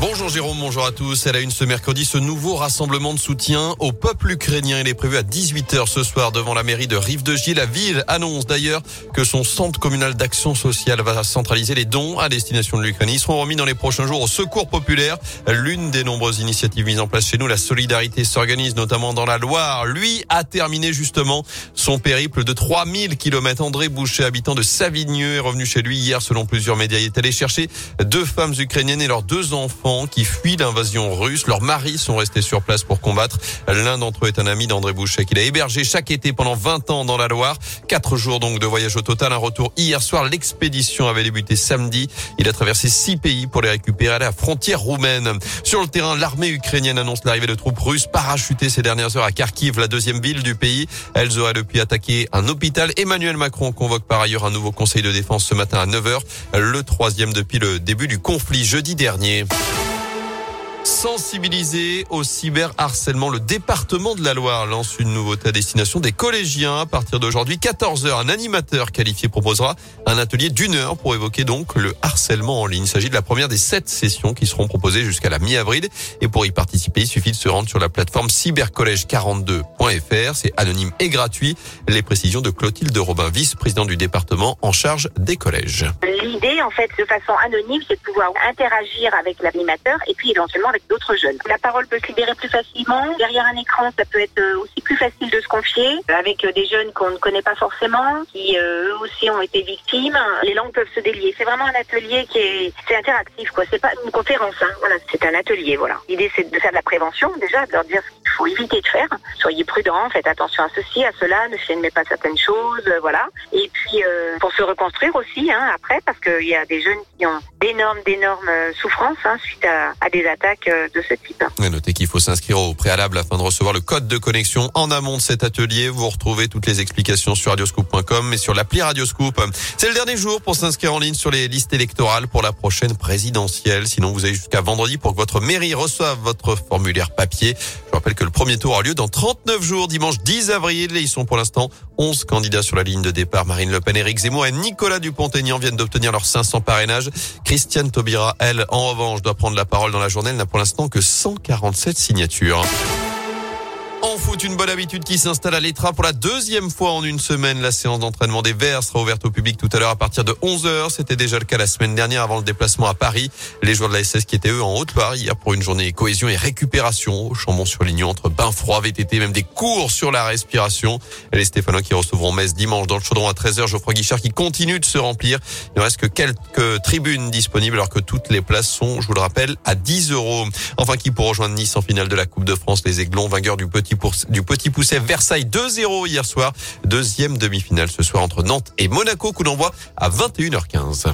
Bonjour Jérôme, bonjour à tous. Elle a une ce mercredi ce nouveau rassemblement de soutien au peuple ukrainien. Il est prévu à 18h ce soir devant la mairie de Rive-de-Gier. La ville annonce d'ailleurs que son centre communal d'action sociale va centraliser les dons à destination de l'Ukraine. Ils seront remis dans les prochains jours au secours populaire. L'une des nombreuses initiatives mises en place chez nous, la solidarité s'organise notamment dans la Loire. Lui a terminé justement son périple de 3000 km. André Boucher, habitant de Savigneux, est revenu chez lui hier selon plusieurs médias. Il est allé chercher deux femmes ukrainiennes et leurs deux enfants qui fuient l'invasion russe. Leurs maris sont restés sur place pour combattre. L'un d'entre eux est un ami d'André Boucher qu'il a hébergé chaque été pendant 20 ans dans la Loire. Quatre jours donc de voyage au total. Un retour hier soir. L'expédition avait débuté samedi. Il a traversé six pays pour les récupérer à la frontière roumaine. Sur le terrain, l'armée ukrainienne annonce l'arrivée de troupes russes parachutées ces dernières heures à Kharkiv, la deuxième ville du pays. Elles auraient depuis attaqué un hôpital. Emmanuel Macron convoque par ailleurs un nouveau conseil de défense ce matin à 9h, le troisième depuis le début du conflit jeudi dernier. Sensibiliser au cyberharcèlement, le département de la Loire lance une nouveauté à destination des collégiens. À partir d'aujourd'hui, 14h, un animateur qualifié proposera un atelier d'une heure pour évoquer donc le harcèlement en ligne. Il s'agit de la première des sept sessions qui seront proposées jusqu'à la mi-avril. Et pour y participer, il suffit de se rendre sur la plateforme cybercollège42.fr. C'est anonyme et gratuit. Les précisions de Clotilde Robin, vice-président du département en charge des collèges. L'idée, en fait, de façon anonyme, c'est de pouvoir interagir avec l'animateur et puis éventuellement avec d'autres jeunes. La parole peut se libérer plus facilement. Derrière un écran, ça peut être euh, aussi plus facile de se confier avec euh, des jeunes qu'on ne connaît pas forcément, qui euh, eux aussi ont été victimes. Les langues peuvent se délier. C'est vraiment un atelier qui est, interactif, quoi. C'est pas une conférence, hein. C'est un atelier, voilà. L'idée, c'est de faire de la prévention, déjà, de leur dire ce faut éviter de faire. Soyez prudents, faites attention à ceci, à cela, ne filmez pas certaines choses, voilà. Et puis, pour se reconstruire aussi, hein, après, parce qu'il y a des jeunes qui ont d'énormes, d'énormes souffrances, hein, suite à, à des attaques euh, de ce type. notez qu'il faut s'inscrire au préalable afin de recevoir le code de connexion en amont de cet atelier. Vous retrouvez toutes les explications sur radioscoop.com et sur l'appli Radioscoop. C'est le dernier jour pour s'inscrire en ligne sur les listes électorales pour la prochaine présidentielle. Sinon, vous avez jusqu'à vendredi pour que votre mairie reçoive votre formulaire papier. Je rappelle que le premier tour aura lieu dans 39 jours, dimanche 10 avril. Et ils sont pour l'instant 11 candidats sur la ligne de départ. Marine Le Pen, Éric Zemmour et Nicolas Dupont-Aignan viennent d'obtenir leurs 500 parrainages. Christiane Taubira, elle, en revanche, doit prendre la parole dans la journée. Elle n'a pour l'instant que 147 signatures. En foot, une bonne habitude qui s'installe à l'Etra pour la deuxième fois en une semaine. La séance d'entraînement des Verts sera ouverte au public tout à l'heure à partir de 11h. C'était déjà le cas la semaine dernière avant le déplacement à Paris. Les joueurs de la SS qui étaient eux en Haute-Loire hier pour une journée cohésion et récupération. Chambon-sur-Lignon entre bain froid, VTT, même des cours sur la respiration. Les Stéphanois qui recevront Metz dimanche dans le chaudron à 13h. Geoffroy Guichard qui continue de se remplir. Il ne reste que quelques tribunes disponibles alors que toutes les places sont, je vous le rappelle, à 10 euros. Enfin, qui pour rejoindre Nice en finale de la Coupe de France, les Aiglons, vainqueurs du petit du Petit Pousset Versailles 2-0 hier soir. Deuxième demi-finale ce soir entre Nantes et Monaco, coup d'envoi à 21h15.